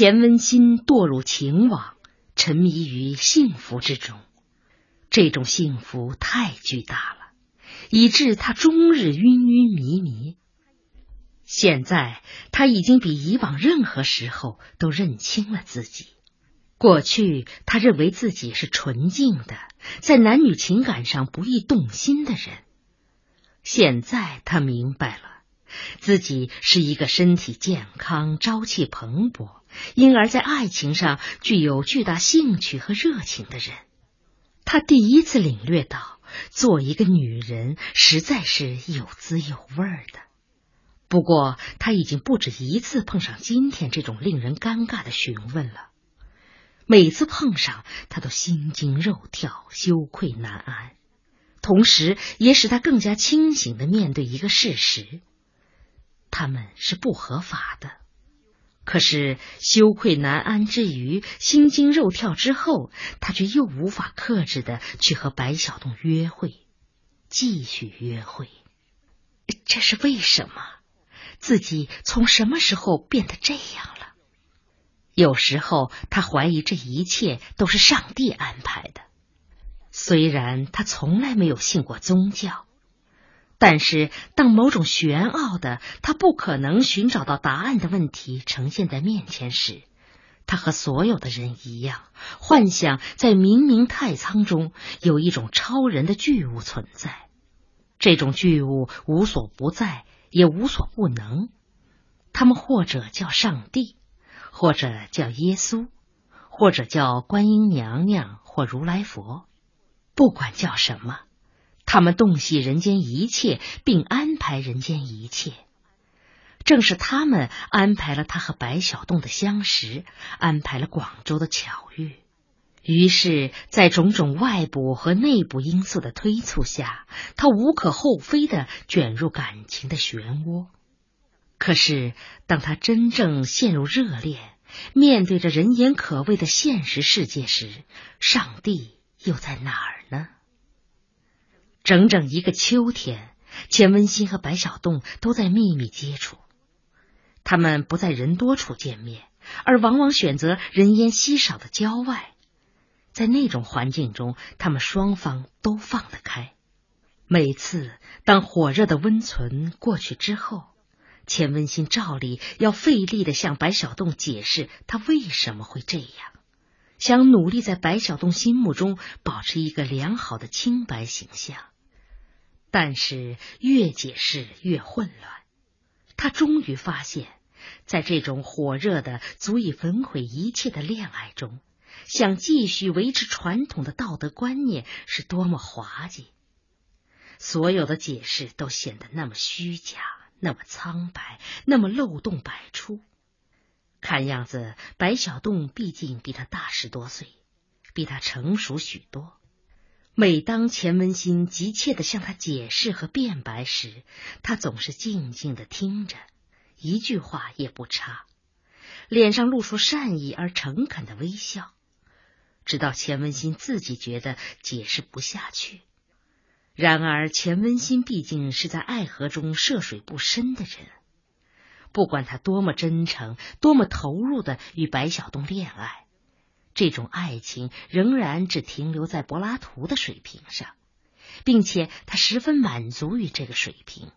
钱文新堕入情网，沉迷于幸福之中。这种幸福太巨大了，以致他终日晕晕迷迷。现在他已经比以往任何时候都认清了自己。过去他认为自己是纯净的，在男女情感上不易动心的人。现在他明白了。自己是一个身体健康、朝气蓬勃，因而，在爱情上具有巨大兴趣和热情的人。他第一次领略到，做一个女人实在是有滋有味的。不过，他已经不止一次碰上今天这种令人尴尬的询问了。每次碰上，他都心惊肉跳、羞愧难安，同时也使他更加清醒的面对一个事实。他们是不合法的，可是羞愧难安之余，心惊肉跳之后，他却又无法克制的去和白小洞约会，继续约会。这是为什么？自己从什么时候变得这样了？有时候他怀疑这一切都是上帝安排的，虽然他从来没有信过宗教。但是，当某种玄奥的、他不可能寻找到答案的问题呈现在面前时，他和所有的人一样，幻想在冥冥太仓中有一种超人的巨物存在。这种巨物无所不在，也无所不能。他们或者叫上帝，或者叫耶稣，或者叫观音娘娘或如来佛，不管叫什么。他们洞悉人间一切，并安排人间一切。正是他们安排了他和白小洞的相识，安排了广州的巧遇。于是，在种种外部和内部因素的推促下，他无可厚非的卷入感情的漩涡。可是，当他真正陷入热恋，面对着人言可畏的现实世界时，上帝又在哪儿呢？整整一个秋天，钱文新和白小洞都在秘密接触。他们不在人多处见面，而往往选择人烟稀少的郊外。在那种环境中，他们双方都放得开。每次当火热的温存过去之后，钱文新照例要费力的向白小洞解释他为什么会这样，想努力在白小洞心目中保持一个良好的清白形象。但是越解释越混乱，他终于发现，在这种火热的、足以焚毁一切的恋爱中，想继续维持传统的道德观念是多么滑稽。所有的解释都显得那么虚假，那么苍白，那么漏洞百出。看样子，白小洞毕竟比他大十多岁，比他成熟许多。每当钱文新急切的向他解释和辩白时，他总是静静的听着，一句话也不插，脸上露出善意而诚恳的微笑，直到钱文新自己觉得解释不下去。然而，钱文新毕竟是在爱河中涉水不深的人，不管他多么真诚、多么投入的与白小东恋爱。这种爱情仍然只停留在柏拉图的水平上，并且他十分满足于这个水平。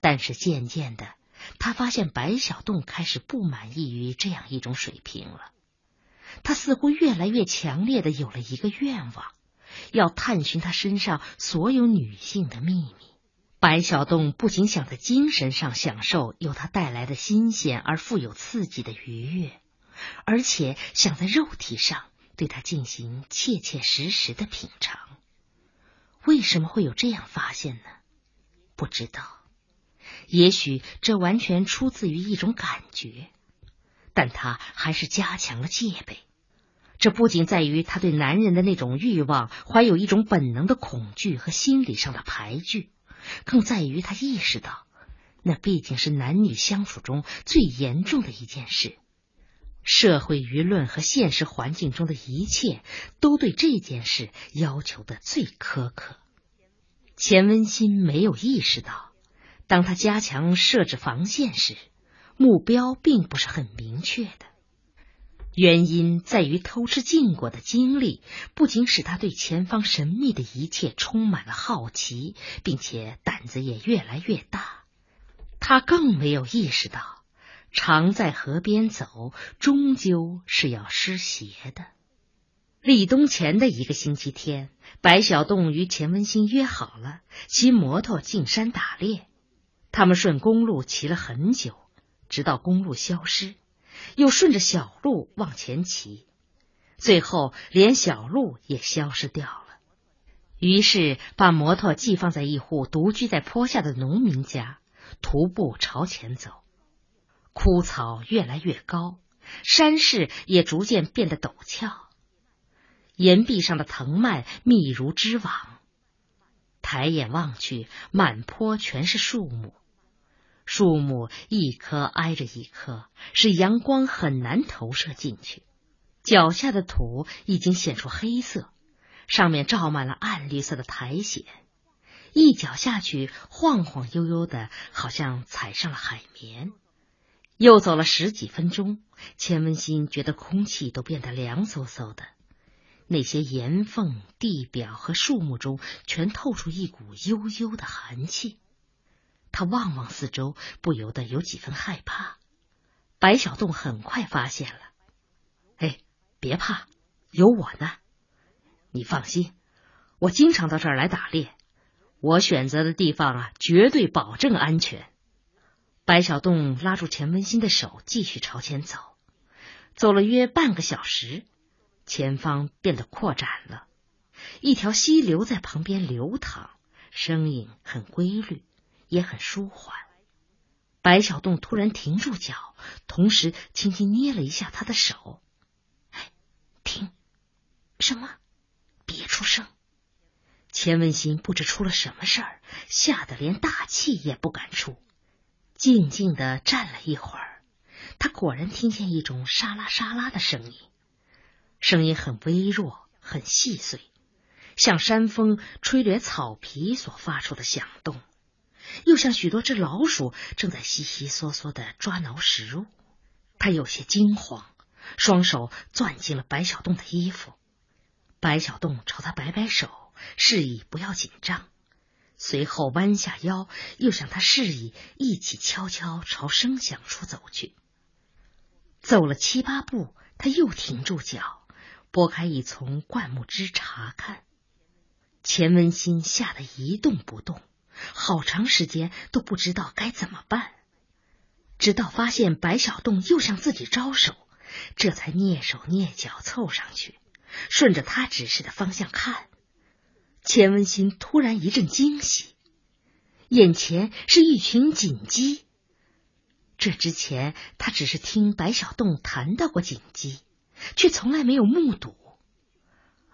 但是渐渐的，他发现白小洞开始不满意于这样一种水平了。他似乎越来越强烈的有了一个愿望，要探寻他身上所有女性的秘密。白小洞不仅想在精神上享受由他带来的新鲜而富有刺激的愉悦。而且想在肉体上对他进行切切实实的品尝，为什么会有这样发现呢？不知道，也许这完全出自于一种感觉，但他还是加强了戒备。这不仅在于他对男人的那种欲望怀有一种本能的恐惧和心理上的排拒，更在于他意识到，那毕竟是男女相处中最严重的一件事。社会舆论和现实环境中的一切，都对这件事要求的最苛刻。钱文新没有意识到，当他加强设置防线时，目标并不是很明确的。原因在于偷吃禁果的经历，不仅使他对前方神秘的一切充满了好奇，并且胆子也越来越大。他更没有意识到，常在河边走，终究是要湿鞋的。立冬前的一个星期天，白小洞与钱文新约好了骑摩托进山打猎。他们顺公路骑了很久，直到公路消失。又顺着小路往前骑，最后连小路也消失掉了。于是把摩托寄放在一户独居在坡下的农民家，徒步朝前走。枯草越来越高，山势也逐渐变得陡峭，岩壁上的藤蔓密如织网。抬眼望去，满坡全是树木。树木一棵挨着一棵，使阳光很难投射进去。脚下的土已经显出黑色，上面罩满了暗绿色的苔藓，一脚下去晃晃悠悠的，好像踩上了海绵。又走了十几分钟，钱文新觉得空气都变得凉飕飕的，那些岩缝、地表和树木中全透出一股悠悠的寒气。他望望四周，不由得有几分害怕。白小洞很快发现了，哎，别怕，有我呢。你放心，我经常到这儿来打猎，我选择的地方啊，绝对保证安全。白小洞拉住钱文新的手，继续朝前走。走了约半个小时，前方变得扩展了，一条溪流在旁边流淌，声音很规律。也很舒缓。白小洞突然停住脚，同时轻轻捏了一下他的手。哎，停！什么？别出声！钱文新不知出了什么事儿，吓得连大气也不敢出，静静的站了一会儿。他果然听见一种沙拉沙拉的声音，声音很微弱，很细碎，像山风吹掠草皮所发出的响动。又像许多只老鼠正在悉悉嗦嗦的抓挠食物，他有些惊慌，双手攥紧了白小洞的衣服。白小洞朝他摆摆手，示意不要紧张，随后弯下腰，又向他示意一起悄悄朝声响处走去。走了七八步，他又停住脚，拨开一丛灌木枝查看。钱文新吓得一动不动。好长时间都不知道该怎么办，直到发现白小洞又向自己招手，这才蹑手蹑脚凑上去，顺着他指示的方向看。钱文新突然一阵惊喜，眼前是一群锦鸡。这之前他只是听白小洞谈到过锦鸡，却从来没有目睹。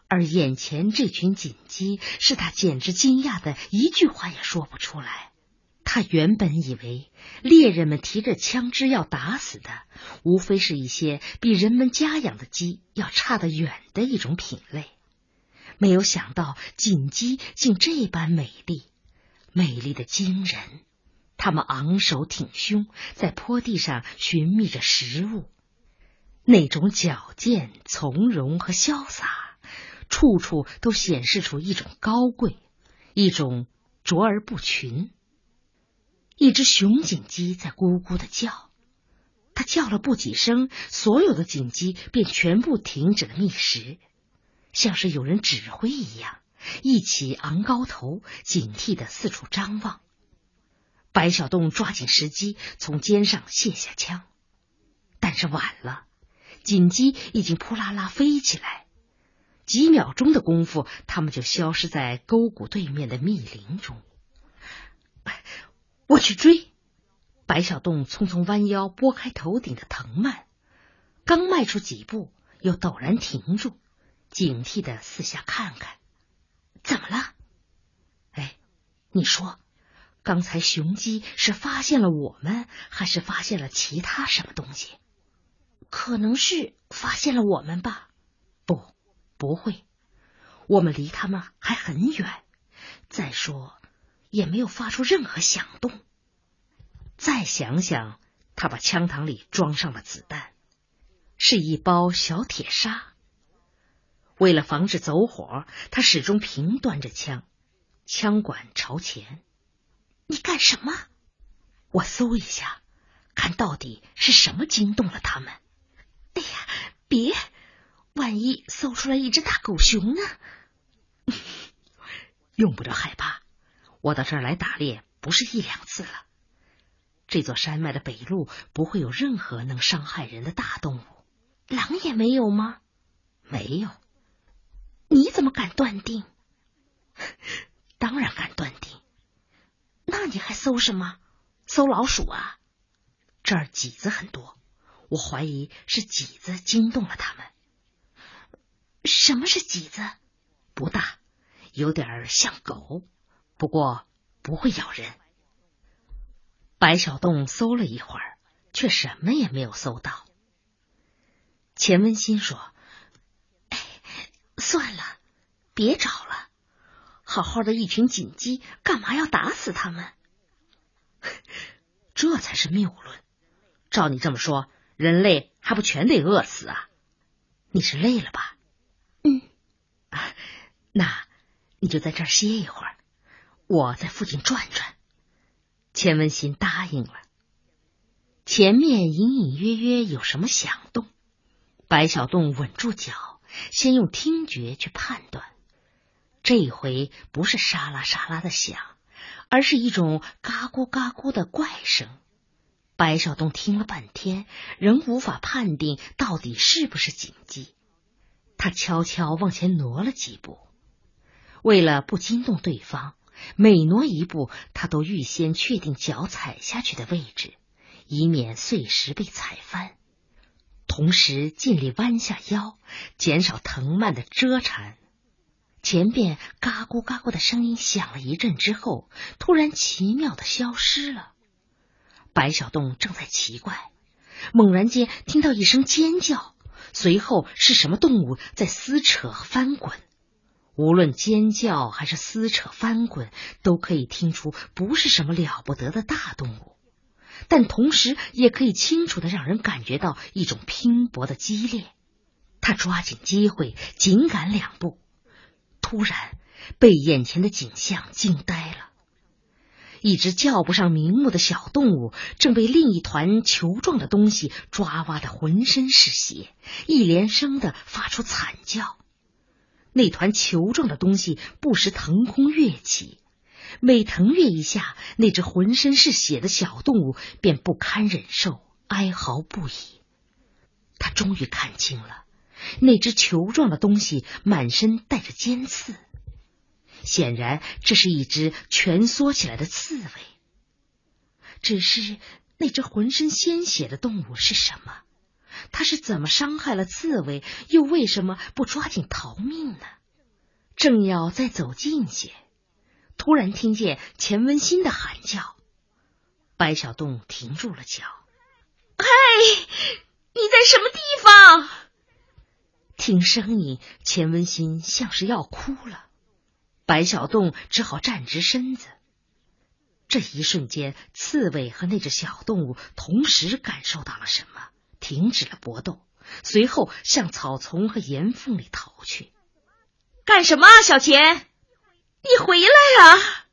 而眼前这群锦鸡，使他简直惊讶的一句话也说不出来。他原本以为猎人们提着枪支要打死的，无非是一些比人们家养的鸡要差得远的一种品类，没有想到锦鸡竟这般美丽，美丽的惊人。它们昂首挺胸，在坡地上寻觅着食物，那种矫健、从容和潇洒。处处都显示出一种高贵，一种卓而不群。一只雄锦鸡在咕咕的叫，它叫了不几声，所有的锦鸡便全部停止了觅食，像是有人指挥一样，一起昂高头，警惕的四处张望。白小洞抓紧时机，从肩上卸下枪，但是晚了，锦鸡已经扑啦啦飞起来。几秒钟的功夫，他们就消失在沟谷对面的密林中。我去追！白小洞匆匆弯腰拨开头顶的藤蔓，刚迈出几步，又陡然停住，警惕的四下看看。怎么了？哎，你说，刚才雄鸡是发现了我们，还是发现了其他什么东西？可能是发现了我们吧。不。不会，我们离他们还很远。再说，也没有发出任何响动。再想想，他把枪膛里装上了子弹。是一包小铁砂。为了防止走火，他始终平端着枪，枪管朝前。你干什么？我搜一下，看到底是什么惊动了他们。哎呀，别！万一搜出来一只大狗熊呢？用不着害怕，我到这儿来打猎不是一两次了。这座山脉的北麓不会有任何能伤害人的大动物，狼也没有吗？没有。你怎么敢断定？当然敢断定。那你还搜什么？搜老鼠啊？这儿麂子很多，我怀疑是麂子惊动了他们。什么是麂子？不大，有点像狗，不过不会咬人。白小洞搜了一会儿，却什么也没有搜到。钱文新说。哎算了，别找了。好好的一群锦鸡，干嘛要打死他们？这才是谬论。照你这么说，人类还不全得饿死啊？你是累了吧？嗯。啊，那你就在这儿歇一会儿，我在附近转转。钱文新答应了。前面隐隐约约有什么响动，白小洞稳住脚。先用听觉去判断，这回不是沙拉沙拉的响，而是一种嘎咕嘎咕的怪声。白小东听了半天，仍无法判定到底是不是锦鸡。他悄悄往前挪了几步，为了不惊动对方，每挪一步，他都预先确定脚踩下去的位置，以免碎石被踩翻。同时尽力弯下腰，减少藤蔓的遮缠。前边嘎咕嘎咕的声音响了一阵之后，突然奇妙的消失了。白小洞正在奇怪，猛然间听到一声尖叫，随后是什么动物在撕扯翻滚。无论尖叫还是撕扯翻滚，都可以听出不是什么了不得的大动物。但同时也可以清楚的让人感觉到一种拼搏的激烈。他抓紧机会紧赶两步，突然被眼前的景象惊呆了。一只叫不上名目的小动物正被另一团球状的东西抓挖的浑身是血，一连声的发出惨叫。那团球状的东西不时腾空跃起。每腾跃一下，那只浑身是血的小动物便不堪忍受，哀嚎不已。他终于看清了，那只球状的东西满身带着尖刺，显然这是一只蜷缩起来的刺猬。只是那只浑身鲜血的动物是什么？它是怎么伤害了刺猬？又为什么不抓紧逃命呢？正要再走近些。突然听见钱文新的喊叫，白小洞停住了脚。嘿，你在什么地方？听声音，钱文新像是要哭了。白小洞只好站直身子。这一瞬间，刺猬和那只小动物同时感受到了什么，停止了搏斗，随后向草丛和岩缝里逃去。干什么，小钱？你回来啊！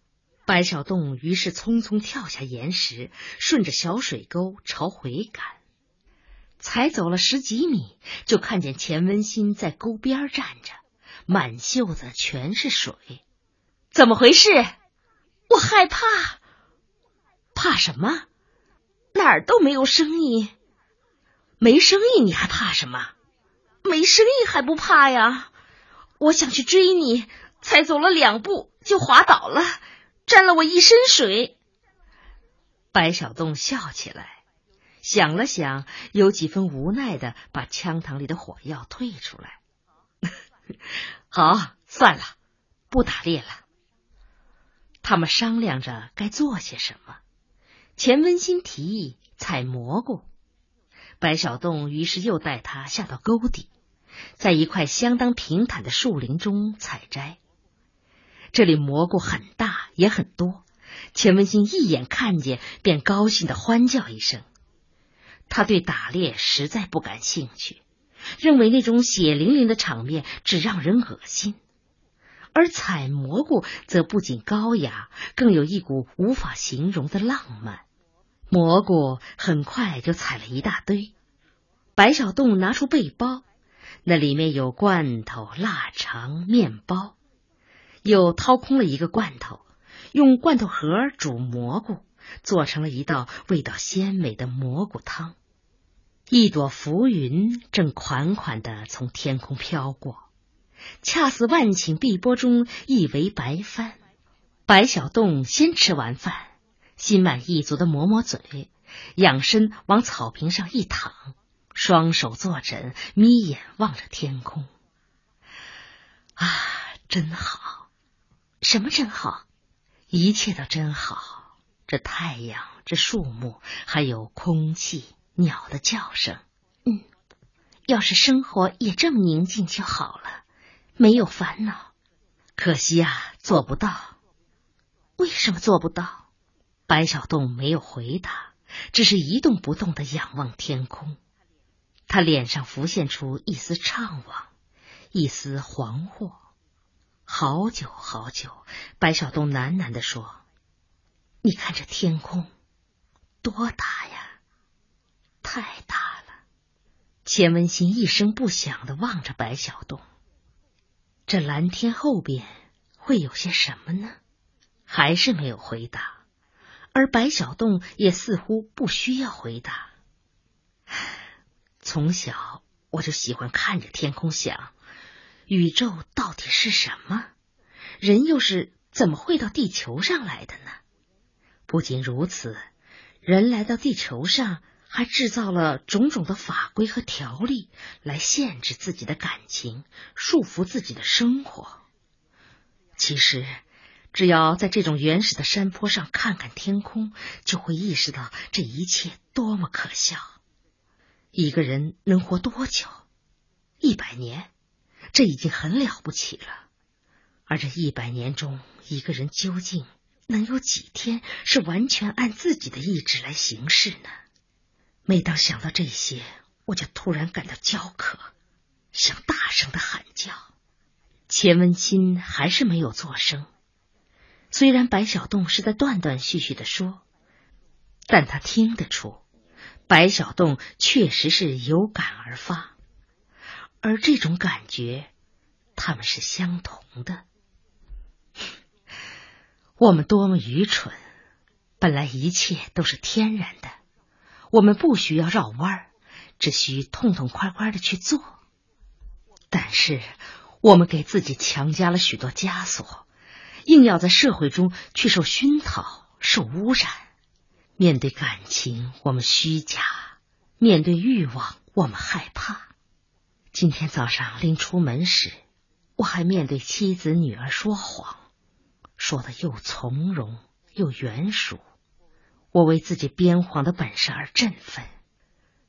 白小洞于是匆匆跳下岩石，顺着小水沟朝回赶。才走了十几米，就看见钱文新在沟边站着，满袖子全是水。怎么回事？我害怕。怕什么？哪儿都没有声音。没声音，你还怕什么？没声音还不怕呀！我想去追你。才走了两步就滑倒了，沾了我一身水。白小洞笑起来，想了想，有几分无奈的把枪膛里的火药退出来。好，算了，不打猎了。他们商量着该做些什么。钱文新提议采蘑菇，白小洞于是又带他下到沟底，在一块相当平坦的树林中采摘。这里蘑菇很大，也很多。钱文新一眼看见，便高兴的欢叫一声。他对打猎实在不感兴趣，认为那种血淋淋的场面只让人恶心。而采蘑菇则不仅高雅，更有一股无法形容的浪漫。蘑菇很快就采了一大堆，白小洞拿出背包，那里面有罐头、腊肠、面包，又掏空了一个罐头，用罐头盒煮蘑菇，做成了一道味道鲜美的蘑菇汤。一朵浮云正款款的从天空飘过。恰似万顷碧波中一围白帆。白小洞先吃完饭，心满意足的抹抹嘴，仰身往草坪上一躺，双手坐枕，眯眼望着天空。啊，真好！什么真好？一切都真好。这太阳，这树木，还有空气，鸟的叫声。嗯，要是生活也这么宁静就好了。没有烦恼，可惜啊，做不到。为什么做不到？白小洞没有回答，只是一动不动的仰望天空。他脸上浮现出一丝怅惘，一丝惶惑。好久好久，白小洞喃喃的说：“你看这天空，多大呀？太大了。”钱文新一声不响的望着白小洞。这蓝天后边会有些什么呢？还是没有回答，而白小洞也似乎不需要回答。从小我就喜欢看着天空想，宇宙到底是什么？人又是怎么会到地球上来的呢？不仅如此，人来到地球上。还制造了种种的法规和条例来限制自己的感情，束缚自己的生活。其实，只要在这种原始的山坡上看看天空，就会意识到这一切多么可笑。一个人能活多久？一百年，这已经很了不起了。而这一百年中，一个人究竟能有几天是完全按自己的意志来行事呢？每当想到这些，我就突然感到焦渴，想大声的喊叫。钱文新还是没有作声。虽然白小洞是在断断续续的说，但他听得出，白小洞确实是有感而发，而这种感觉，他们是相同的。我们多么愚蠢！本来一切都是天然的。我们不需要绕弯儿，只需痛痛快快的去做。但是我们给自己强加了许多枷锁，硬要在社会中去受熏陶、受污染。面对感情，我们虚假；面对欲望，我们害怕。今天早上临出门时，我还面对妻子、女儿说谎，说的又从容又圆熟。我为自己编谎的本事而振奋，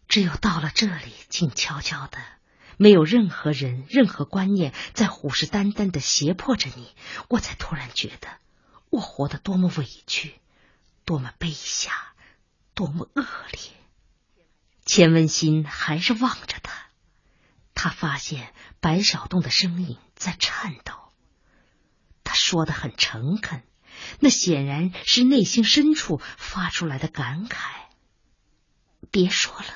只有到了这里，静悄悄的，没有任何人、任何观念在虎视眈眈的胁迫着你，我才突然觉得我活得多么委屈，多么卑下，多么恶劣。钱文新还是望着他，他发现白小洞的声音在颤抖，说的很诚恳。那显然是内心深处发出来的感慨。别说了，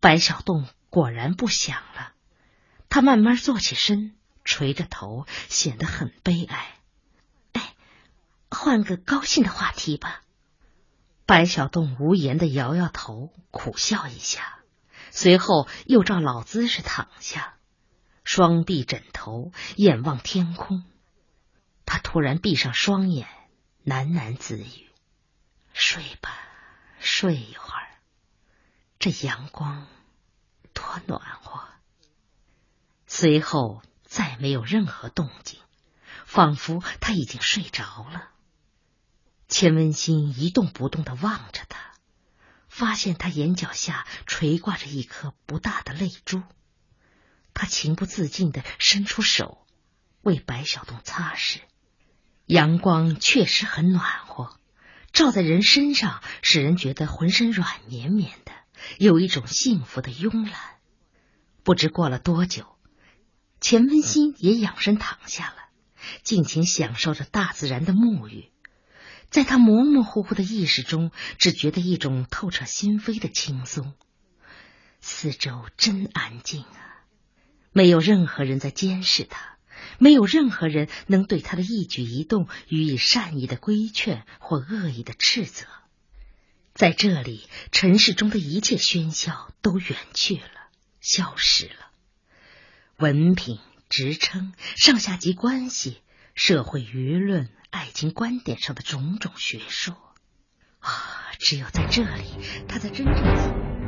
白小洞果然不想了。他慢慢坐起身，垂着头，显得很悲哀。哎，换个高兴的话题吧。白小洞无言的摇摇头，苦笑一下，随后又照老姿势躺下，双臂枕头，眼望天空。他突然闭上双眼，喃喃自语：“睡吧，睡一会儿。这阳光多暖和。”随后再没有任何动静，仿佛他已经睡着了。钱文新一动不动的望着他，发现他眼角下垂挂着一颗不大的泪珠。他情不自禁的伸出手，为白小洞擦拭。阳光确实很暖和，照在人身上，使人觉得浑身软绵绵的。有一种幸福的慵懒。不知过了多久，钱文新也仰身躺下了，尽情享受着大自然的沐浴。在他模模糊糊的意识中，只觉得一种透彻心扉的轻松。四周真安静啊，没有任何人在监视他，没有任何人能对他的一举一动予以善意的规劝或恶意的斥责。在这里，尘世中的一切喧嚣都远去了，消失了。文凭、职称、上下级关系、社会舆论、爱情观点上的种种学说，啊，只有在这里，他才真正。